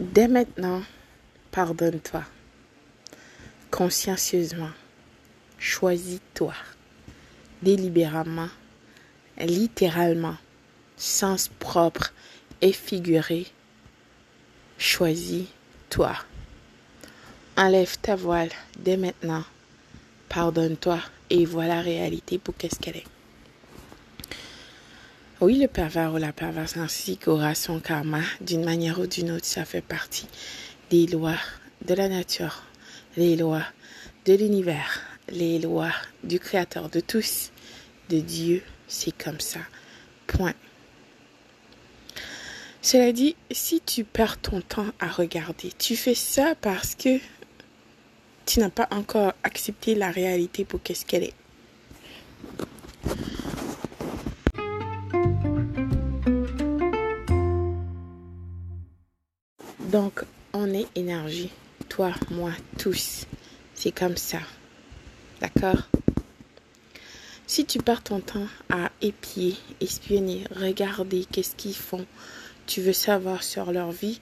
Dès maintenant, pardonne-toi. Consciencieusement. Choisis-toi. Délibérément. Littéralement. Sens propre et figuré. Choisis-toi. Enlève ta voile dès maintenant. Pardonne-toi et vois la réalité pour qu'est-ce qu'elle est. Oui, le pervers ou la perverse narcissique aura son karma d'une manière ou d'une autre. Ça fait partie des lois de la nature, les lois de l'univers, les lois du Créateur de tous, de Dieu. C'est comme ça. Point. Cela dit, si tu perds ton temps à regarder, tu fais ça parce que tu n'as pas encore accepté la réalité pour qu'est-ce qu'elle est. Donc, on est énergie. Toi, moi, tous. C'est comme ça. D'accord? Si tu perds ton temps à épier, espionner, regarder qu'est-ce qu'ils font, tu veux savoir sur leur vie,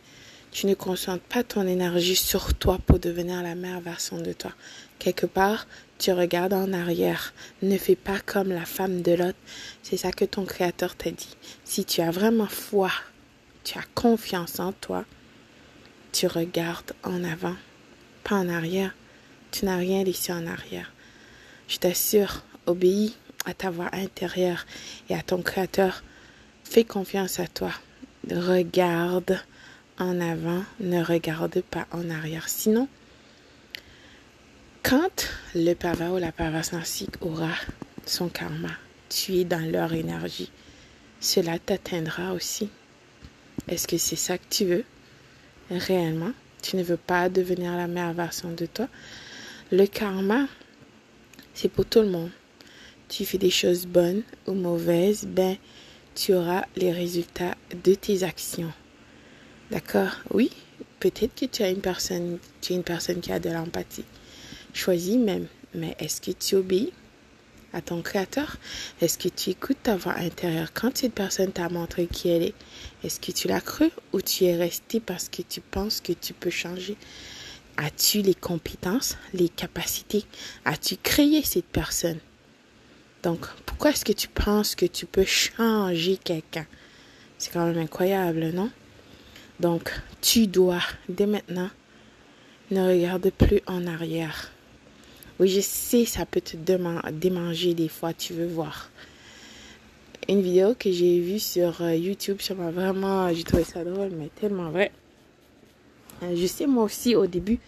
tu ne concentres pas ton énergie sur toi pour devenir la meilleure version de toi. Quelque part, tu regardes en arrière. Ne fais pas comme la femme de l'autre. C'est ça que ton créateur t'a dit. Si tu as vraiment foi, tu as confiance en toi, tu regardes en avant, pas en arrière. Tu n'as rien laissé en arrière. Je t'assure, obéis à ta voix intérieure et à ton Créateur. Fais confiance à toi. Regarde en avant, ne regarde pas en arrière. Sinon, quand le pervers ou la perverse narcissique aura son karma, tu es dans leur énergie, cela t'atteindra aussi. Est-ce que c'est ça que tu veux? Réellement, tu ne veux pas devenir la meilleure version de toi, le karma, c'est pour tout le monde. Tu fais des choses bonnes ou mauvaises, ben, tu auras les résultats de tes actions. D'accord? Oui, peut-être que tu as une personne, tu es une personne qui a de l'empathie. Choisis même, mais est-ce que tu obéis? À ton créateur? Est-ce que tu écoutes ta voix intérieure quand cette personne t'a montré qui elle est? Est-ce que tu l'as cru ou tu es resté parce que tu penses que tu peux changer? As-tu les compétences, les capacités? As-tu créé cette personne? Donc, pourquoi est-ce que tu penses que tu peux changer quelqu'un? C'est quand même incroyable, non? Donc, tu dois, dès maintenant, ne regarde plus en arrière. Oui, je sais, ça peut te démanger des fois, tu veux voir. Une vidéo que j'ai vue sur euh, YouTube, ça m'a vraiment, j'ai trouvé ça drôle, mais tellement vrai. Euh, je sais, moi aussi, au début,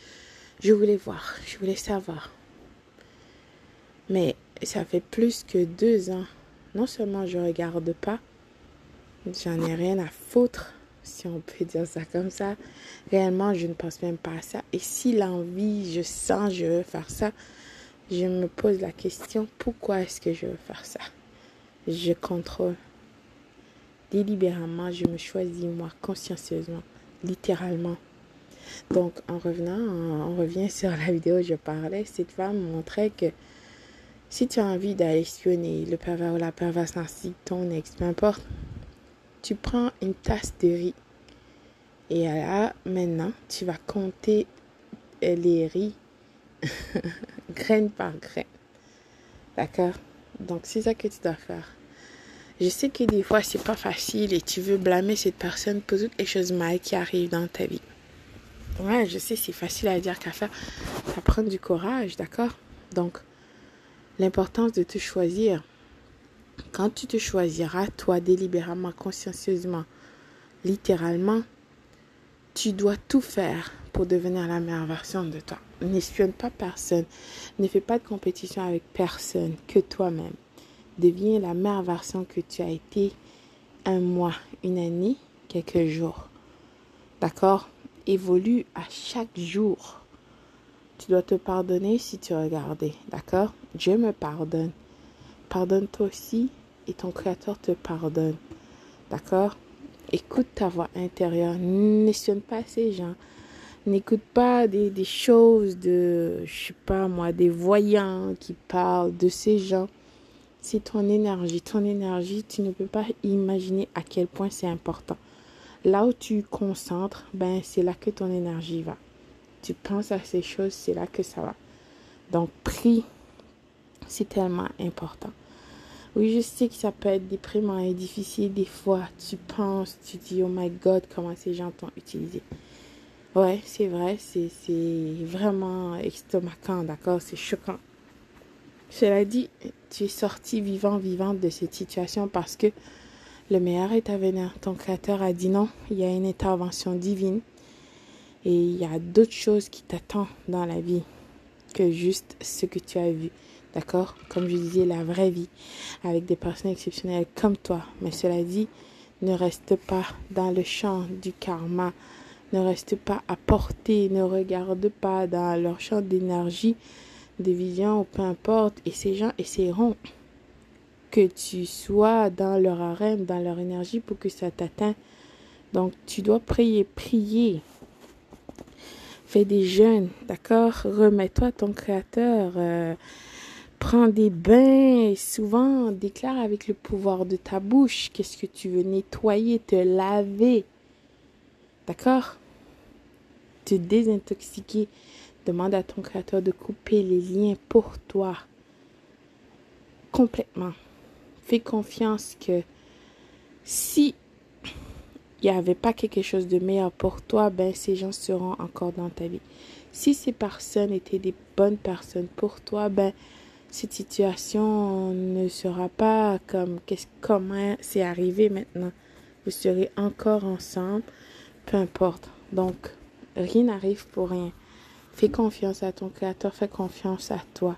je voulais voir, je voulais savoir. Mais ça fait plus que deux ans. Non seulement je regarde pas, j'en ai rien à foutre, si on peut dire ça comme ça. Réellement, je ne pense même pas à ça. Et si l'envie, je sens, je veux faire ça, je me pose la question, pourquoi est-ce que je veux faire ça? Je contrôle. Délibérément, je me choisis moi, consciencieusement, littéralement. Donc, en revenant, on revient sur la vidéo où je parlais. Cette femme montrait que si tu as envie d'aller le pervers ou la perverse ton ex, peu importe, tu prends une tasse de riz. Et là, maintenant, tu vas compter les riz graine par graine. D'accord? Donc, c'est ça que tu dois faire. Je sais que des fois, c'est pas facile et tu veux blâmer cette personne pour toutes les choses mal qui arrivent dans ta vie. Ouais, je sais, c'est facile à dire qu'à faire. Ça prend du courage, d'accord? Donc, l'importance de te choisir. Quand tu te choisiras, toi, délibérément, consciencieusement, littéralement, tu dois tout faire pour devenir la meilleure version de toi. N'espionne pas personne. Ne fais pas de compétition avec personne que toi-même. Deviens la meilleure version que tu as été un mois, une année, quelques jours. D'accord? Évolue à chaque jour. Tu dois te pardonner si tu regardais. D'accord? Dieu me pardonne. Pardonne-toi aussi et ton Créateur te pardonne. D'accord? Écoute ta voix intérieure. N'espionne pas ces gens. N'écoute pas des, des, choses de, je sais pas moi, des voyants qui parlent de ces gens. C'est ton énergie. Ton énergie, tu ne peux pas imaginer à quel point c'est important. Là où tu concentres, ben, c'est là que ton énergie va. Tu penses à ces choses, c'est là que ça va. Donc, prie, c'est tellement important. Oui, je sais que ça peut être déprimant et difficile des fois. Tu penses, tu dis, oh my God, comment ces gens t'ont utilisé. Ouais, c'est vrai, c'est vraiment estomacant, d'accord, c'est choquant. Cela dit, tu es sorti vivant, vivante de cette situation parce que le meilleur est à venir. Ton créateur a dit non, il y a une intervention divine et il y a d'autres choses qui t'attendent dans la vie que juste ce que tu as vu. D'accord? Comme je disais, la vraie vie avec des personnes exceptionnelles comme toi. Mais cela dit, ne reste pas dans le champ du karma. Ne reste pas à porter. Ne regarde pas dans leur champ d'énergie, de vision peu importe. Et ces gens essaieront que tu sois dans leur arène, dans leur énergie pour que ça t'atteigne. Donc, tu dois prier, prier. Fais des jeûnes, d'accord? Remets-toi ton créateur. Euh, Prends des bains, souvent déclare avec le pouvoir de ta bouche qu'est-ce que tu veux nettoyer, te laver. D'accord? Te désintoxiquer. Demande à ton créateur de couper les liens pour toi. Complètement. Fais confiance que si il n'y avait pas quelque chose de meilleur pour toi, ben ces gens seront encore dans ta vie. Si ces personnes étaient des bonnes personnes pour toi, ben cette situation ne sera pas comme qu'est-ce comment c'est arrivé maintenant. Vous serez encore ensemble, peu importe. Donc, rien n'arrive pour rien. Fais confiance à ton créateur, fais confiance à toi.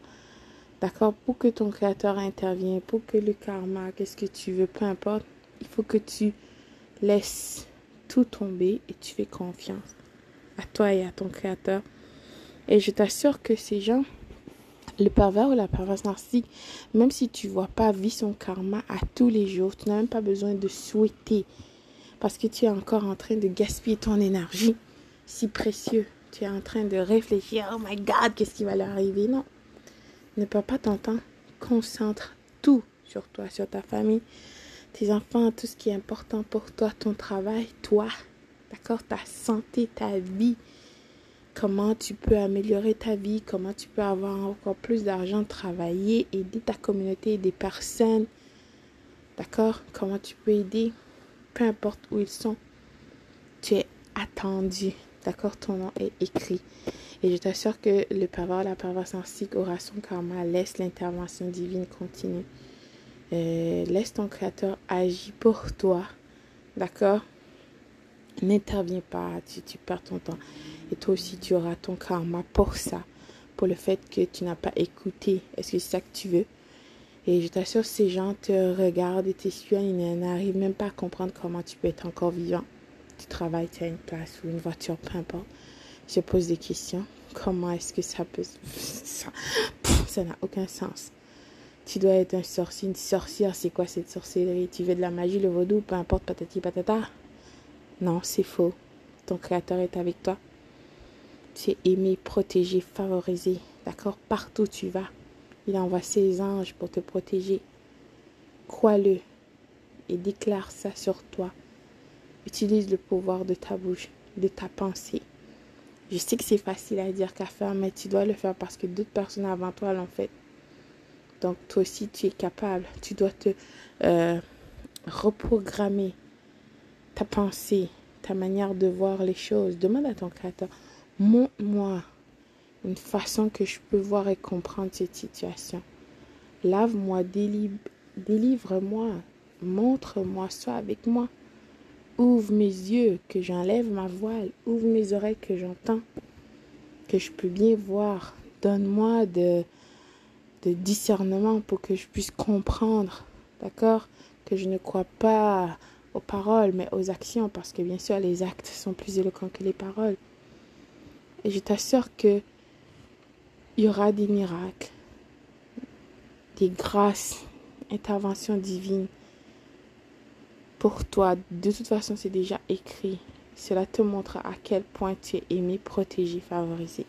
D'accord? Pour que ton créateur intervienne, pour que le karma, qu'est-ce que tu veux, peu importe, il faut que tu laisses tout tomber et tu fais confiance à toi et à ton créateur. Et je t'assure que ces gens le pervers ou la perverse narcissique, même si tu vois pas, vit son karma à tous les jours. Tu n'as même pas besoin de souhaiter parce que tu es encore en train de gaspiller ton énergie si précieux. Tu es en train de réfléchir, oh my God, qu'est-ce qui va leur arriver? Non, ne perds pas ton. Concentre tout sur toi, sur ta famille, tes enfants, tout ce qui est important pour toi, ton travail, toi, d'accord, ta santé, ta vie comment tu peux améliorer ta vie, comment tu peux avoir encore plus d'argent, travailler, aider ta communauté, des personnes. D'accord? Comment tu peux aider, peu importe où ils sont. Tu es attendu. D'accord? Ton nom est écrit. Et je t'assure que le pervers, la perverse ainsi aura son karma. Laisse l'intervention divine continuer. Euh, laisse ton créateur agir pour toi. D'accord? N'interviens pas, tu, perds ton temps. Et toi aussi, tu auras ton karma pour ça, pour le fait que tu n'as pas écouté. Est-ce que c'est ça que tu veux? Et je t'assure, ces gens te regardent et t'essuient, ils n'arrivent même pas à comprendre comment tu peux être encore vivant. Tu travailles, tu as une place ou une voiture, peu importe. Je pose des questions. Comment est-ce que ça peut... Ça n'a aucun sens. Tu dois être un sorcier, une sorcière. C'est quoi cette sorcellerie? Tu veux de la magie, le vaudou, peu importe, patati patata? Non, c'est faux. Ton créateur est avec toi. Tu es aimé, protégé, favorisé. D'accord? Partout où tu vas. Il envoie ses anges pour te protéger. Crois-le et déclare ça sur toi. Utilise le pouvoir de ta bouche, de ta pensée. Je sais que c'est facile à dire qu'à faire, mais tu dois le faire parce que d'autres personnes avant toi l'ont fait. Donc toi aussi, tu es capable. Tu dois te euh, reprogrammer ta pensée, ta manière de voir les choses. Demande à ton créateur, montre-moi une façon que je peux voir et comprendre cette situation. Lave-moi, délivre-moi, montre-moi, sois avec moi. Ouvre mes yeux, que j'enlève ma voile. Ouvre mes oreilles, que j'entends. Que je peux bien voir. Donne-moi de, de discernement pour que je puisse comprendre. D'accord? Que je ne crois pas aux paroles, mais aux actions, parce que bien sûr, les actes sont plus éloquents que les paroles. Et je t'assure que il y aura des miracles, des grâces, interventions divines pour toi. De toute façon, c'est déjà écrit. Cela te montre à quel point tu es aimé, protégé, favorisé.